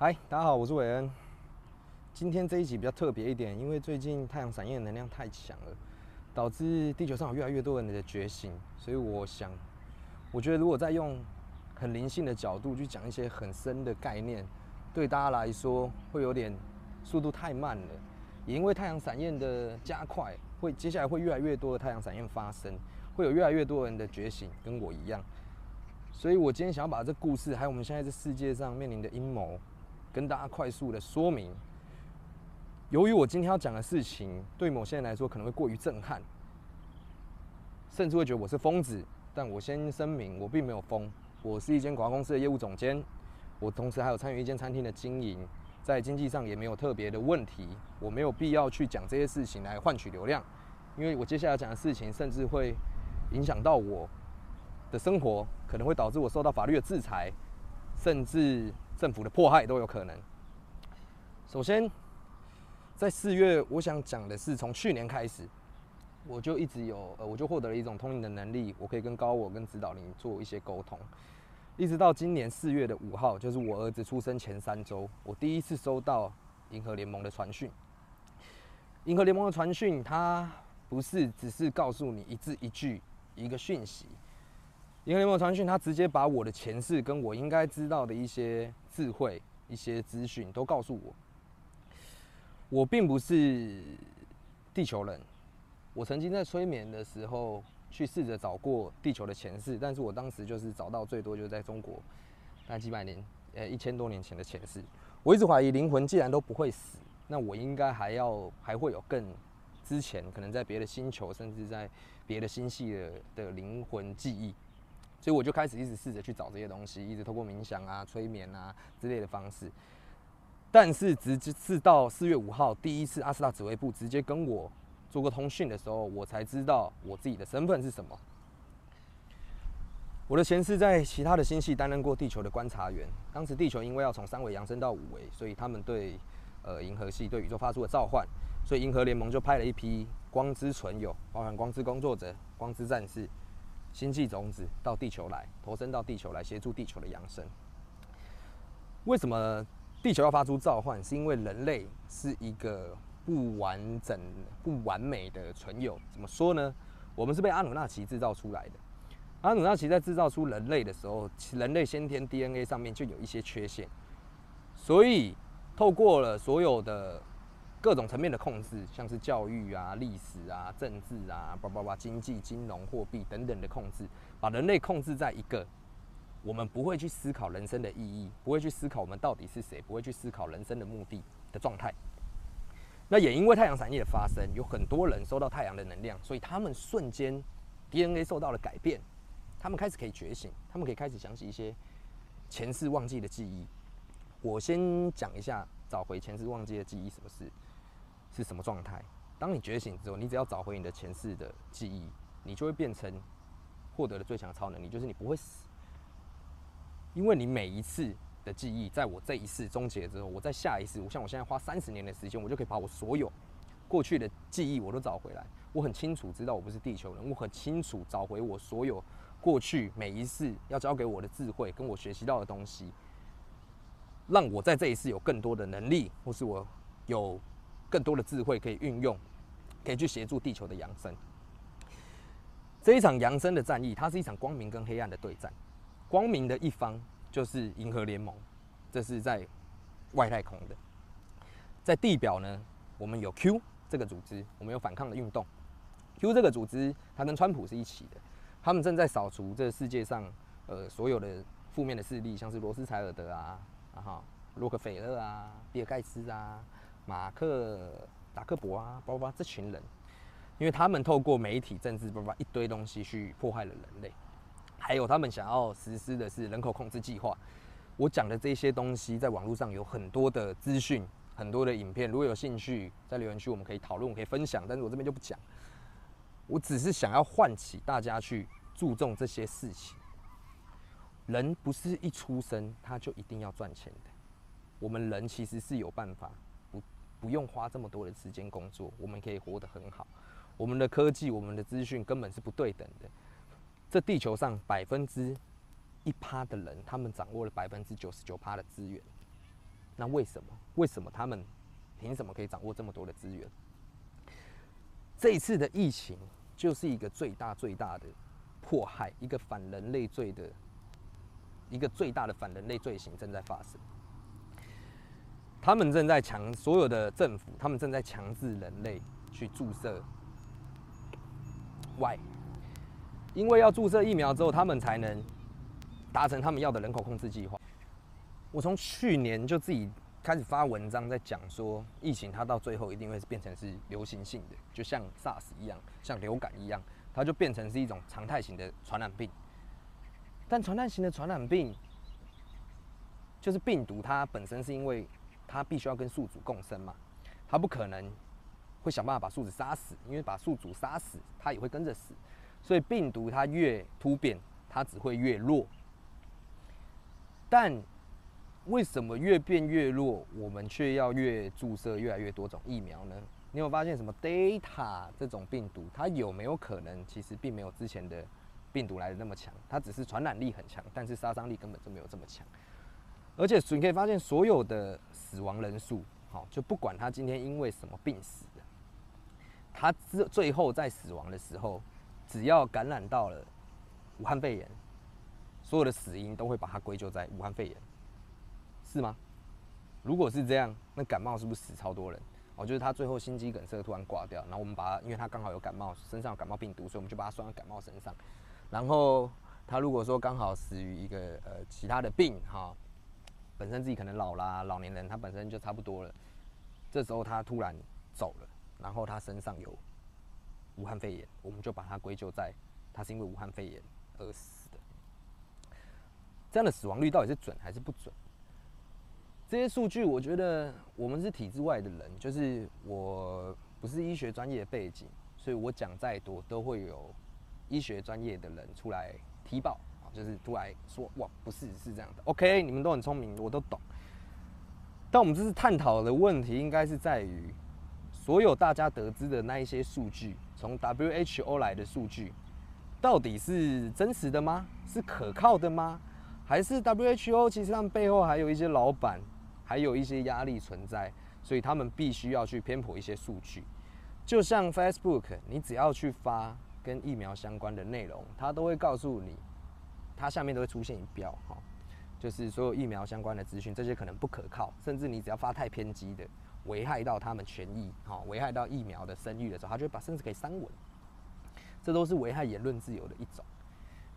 嗨，大家好，我是韦恩。今天这一集比较特别一点，因为最近太阳闪焰能量太强了，导致地球上有越来越多人的觉醒，所以我想，我觉得如果再用很灵性的角度去讲一些很深的概念，对大家来说会有点速度太慢了。也因为太阳闪焰的加快，会接下来会越来越多的太阳闪焰发生，会有越来越多人的觉醒，跟我一样。所以我今天想要把这故事，还有我们现在这世界上面临的阴谋，跟大家快速的说明。由于我今天要讲的事情，对某些人来说可能会过于震撼，甚至会觉得我是疯子。但我先声明，我并没有疯。我是一间广告公司的业务总监，我同时还有参与一间餐厅的经营，在经济上也没有特别的问题。我没有必要去讲这些事情来换取流量，因为我接下来讲的事情，甚至会影响到我的生活，可能会导致我受到法律的制裁，甚至政府的迫害都有可能。首先，在四月，我想讲的是，从去年开始，我就一直有，呃，我就获得了一种通灵的能力，我可以跟高我跟指导灵做一些沟通，一直到今年四月的五号，就是我儿子出生前三周，我第一次收到银河联盟的传讯。银河联盟的传讯，它不是只是告诉你一字一句一个讯息。银河联盟传讯，他直接把我的前世跟我应该知道的一些智慧、一些资讯都告诉我。我并不是地球人，我曾经在催眠的时候去试着找过地球的前世，但是我当时就是找到最多就是在中国，那几百年，呃，一千多年前的前世。我一直怀疑灵魂既然都不会死，那我应该还要还会有更之前可能在别的星球，甚至在别的星系的的灵魂记忆。所以我就开始一直试着去找这些东西，一直透过冥想啊、催眠啊之类的方式。但是直至到四月五号，第一次阿斯塔指挥部直接跟我做过通讯的时候，我才知道我自己的身份是什么。我的前世在其他的星系担任过地球的观察员，当时地球因为要从三维扬升到五维，所以他们对呃银河系对宇宙发出了召唤，所以银河联盟就派了一批光之存有，包含光之工作者、光之战士。星际种子到地球来，投身到地球来协助地球的扬升。为什么地球要发出召唤？是因为人类是一个不完整、不完美的存有。怎么说呢？我们是被阿努纳奇制造出来的。阿努纳奇在制造出人类的时候，人类先天 DNA 上面就有一些缺陷，所以透过了所有的。各种层面的控制，像是教育啊、历史啊、政治啊、叭叭叭、经济、金融、货币等等的控制，把人类控制在一个我们不会去思考人生的意义，不会去思考我们到底是谁，不会去思考人生的目的的状态。那也因为太阳闪焰的发生，有很多人收到太阳的能量，所以他们瞬间 DNA 受到了改变，他们开始可以觉醒，他们可以开始想起一些前世忘记的记忆。我先讲一下找回前世忘记的记忆什么事。是什么状态？当你觉醒之后，你只要找回你的前世的记忆，你就会变成获得了最强超能力，就是你不会死。因为你每一次的记忆，在我这一世终结之后，我在下一世，我像我现在花三十年的时间，我就可以把我所有过去的记忆我都找回来。我很清楚知道我不是地球人，我很清楚找回我所有过去每一次要交给我的智慧，跟我学习到的东西，让我在这一世有更多的能力，或是我有。更多的智慧可以运用，可以去协助地球的扬升。这一场扬升的战役，它是一场光明跟黑暗的对战。光明的一方就是银河联盟，这是在外太空的。在地表呢，我们有 Q 这个组织，我们有反抗的运动。Q 这个组织，它跟川普是一起的，他们正在扫除这世界上呃所有的负面的势力，像是罗斯柴尔德啊，然后洛克菲勒啊，比尔盖茨啊。马克、达克伯啊，包括这群人，因为他们透过媒体、政治，包括一堆东西去迫害了人类，还有他们想要实施的是人口控制计划。我讲的这些东西，在网络上有很多的资讯，很多的影片。如果有兴趣，在留言区我们可以讨论，我可以分享。但是我这边就不讲。我只是想要唤起大家去注重这些事情。人不是一出生他就一定要赚钱的，我们人其实是有办法。不用花这么多的时间工作，我们可以活得很好。我们的科技、我们的资讯根本是不对等的。这地球上百分之一趴的人，他们掌握了百分之九十九趴的资源。那为什么？为什么他们凭什么可以掌握这么多的资源？这一次的疫情就是一个最大最大的迫害，一个反人类罪的，一个最大的反人类罪行正在发生。他们正在强所有的政府，他们正在强制人类去注射。Why？因为要注射疫苗之后，他们才能达成他们要的人口控制计划。我从去年就自己。开始发文章在讲说，疫情它到最后一定会变成是流行性的，就像 SARS 一样，像流感一样，它就变成是一种常态型的传染病。但传染型的传染病，就是病毒它本身是因为它必须要跟宿主共生嘛，它不可能会想办法把宿主杀死，因为把宿主杀死，它也会跟着死。所以病毒它越突变，它只会越弱。但为什么越变越弱，我们却要越注射越来越多种疫苗呢？你有发现什么 Delta 这种病毒，它有没有可能其实并没有之前的病毒来的那么强？它只是传染力很强，但是杀伤力根本就没有这么强。而且你可以发现，所有的死亡人数，好，就不管他今天因为什么病死的，他最最后在死亡的时候，只要感染到了武汉肺炎，所有的死因都会把它归咎在武汉肺炎。是吗？如果是这样，那感冒是不是死超多人？哦，就是他最后心肌梗塞突然挂掉，然后我们把他，因为他刚好有感冒，身上有感冒病毒，所以我们就把他算到感冒身上。然后他如果说刚好死于一个呃其他的病哈，本身自己可能老啦，老年人他本身就差不多了，这时候他突然走了，然后他身上有武汉肺炎，我们就把他归咎在他是因为武汉肺炎而死的。这样的死亡率到底是准还是不准？这些数据，我觉得我们是体制外的人，就是我不是医学专业背景，所以我讲再多都会有医学专业的人出来踢爆，就是出来说哇，不是是这样的。OK，你们都很聪明，我都懂。但我们这次探讨的问题，应该是在于所有大家得知的那一些数据，从 WHO 来的数据，到底是真实的吗？是可靠的吗？还是 WHO 其实他们背后还有一些老板？还有一些压力存在，所以他们必须要去偏颇一些数据。就像 Facebook，你只要去发跟疫苗相关的内容，它都会告诉你，它下面都会出现一标哈，就是所有疫苗相关的资讯，这些可能不可靠，甚至你只要发太偏激的，危害到他们权益哈，危害到疫苗的声誉的时候，他就会把甚至可以删文。这都是危害言论自由的一种，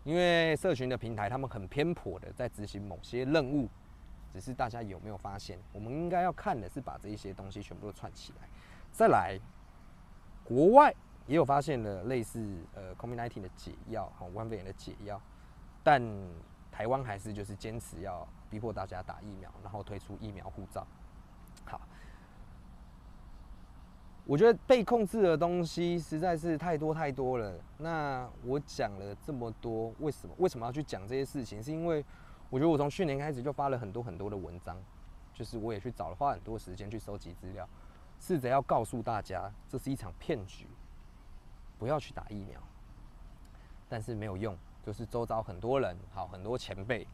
因为社群的平台，他们很偏颇的在执行某些任务。只是大家有没有发现？我们应该要看的是把这一些东西全部都串起来。再来，国外也有发现了类似呃 COVID-19 的解药，哈，武汉肺炎的解药，但台湾还是就是坚持要逼迫大家打疫苗，然后推出疫苗护照。好，我觉得被控制的东西实在是太多太多了。那我讲了这么多，为什么为什么要去讲这些事情？是因为。我觉得我从去年开始就发了很多很多的文章，就是我也去找了，花很多时间去收集资料，试着要告诉大家这是一场骗局，不要去打疫苗。但是没有用，就是周遭很多人，好，很多前辈，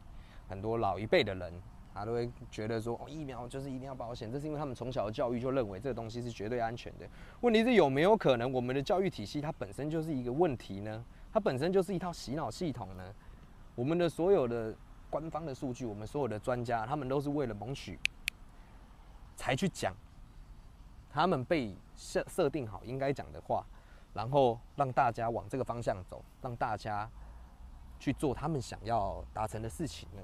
很多老一辈的人，他都会觉得说，哦，疫苗就是一定要保险，这是因为他们从小的教育就认为这个东西是绝对安全的。问题是有没有可能我们的教育体系它本身就是一个问题呢？它本身就是一套洗脑系统呢？我们的所有的。官方的数据，我们所有的专家，他们都是为了谋取才去讲，他们被设设定好应该讲的话，然后让大家往这个方向走，让大家去做他们想要达成的事情呢。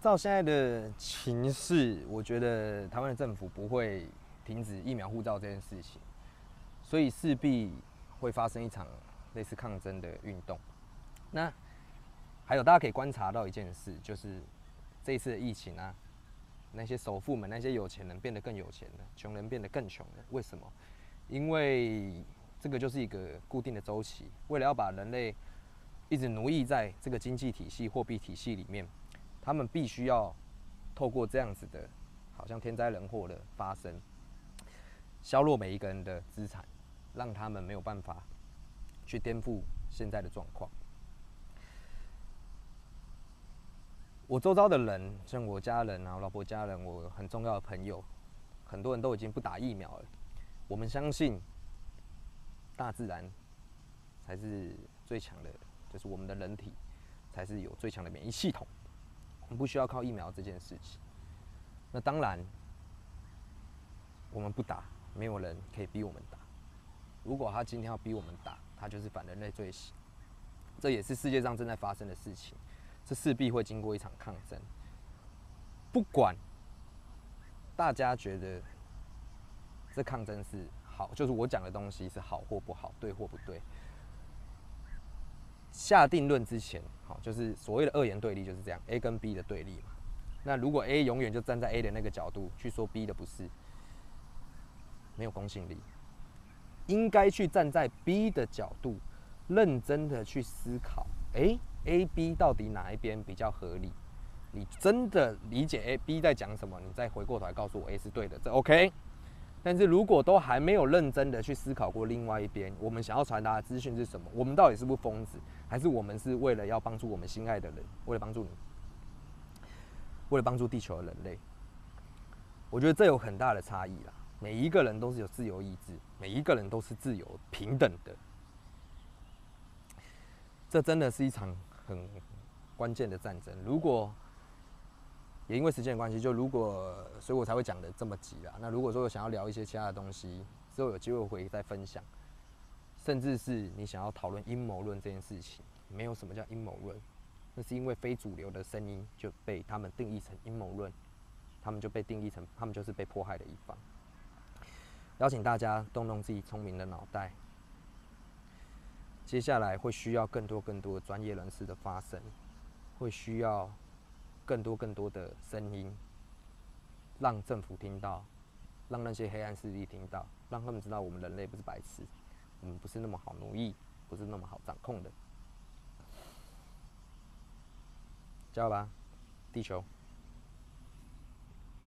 照现在的情势，我觉得台湾的政府不会停止疫苗护照这件事情，所以势必会发生一场类似抗争的运动。那。还有，大家可以观察到一件事，就是这一次的疫情啊，那些首富们、那些有钱人变得更有钱了，穷人变得更穷了。为什么？因为这个就是一个固定的周期，为了要把人类一直奴役在这个经济体系、货币体系里面，他们必须要透过这样子的，好像天灾人祸的发生，削弱每一个人的资产，让他们没有办法去颠覆现在的状况。我周遭的人，像我家人啊，我老婆家人，我很重要的朋友，很多人都已经不打疫苗了。我们相信大自然才是最强的，就是我们的人体才是有最强的免疫系统，我们不需要靠疫苗这件事情。那当然，我们不打，没有人可以逼我们打。如果他今天要逼我们打，他就是反人类罪行。这也是世界上正在发生的事情。这势必会经过一场抗争。不管大家觉得这抗争是好，就是我讲的东西是好或不好，对或不对，下定论之前，好，就是所谓的二元对立就是这样，A 跟 B 的对立嘛。那如果 A 永远就站在 A 的那个角度去说 B 的不是，没有公信力。应该去站在 B 的角度，认真的去思考，哎。A、B 到底哪一边比较合理？你真的理解 A、B 在讲什么？你再回过头来告诉我 A 是对的，这 OK。但是如果都还没有认真的去思考过另外一边，我们想要传达的资讯是什么？我们到底是不是疯子？还是我们是为了要帮助我们心爱的人？为了帮助你，为了帮助地球的人类？我觉得这有很大的差异啦。每一个人都是有自由意志，每一个人都是自由平等的。这真的是一场。很关键的战争，如果也因为时间的关系，就如果，所以我才会讲的这么急啦。那如果说我想要聊一些其他的东西，之后有机会会再分享，甚至是你想要讨论阴谋论这件事情，没有什么叫阴谋论，那是因为非主流的声音就被他们定义成阴谋论，他们就被定义成他们就是被迫害的一方。邀请大家动动自己聪明的脑袋。接下来会需要更多更多专业人士的发声，会需要更多更多的声音，让政府听到，让那些黑暗势力听到，让他们知道我们人类不是白痴，我们不是那么好奴役，不是那么好掌控的。知道吧，地球！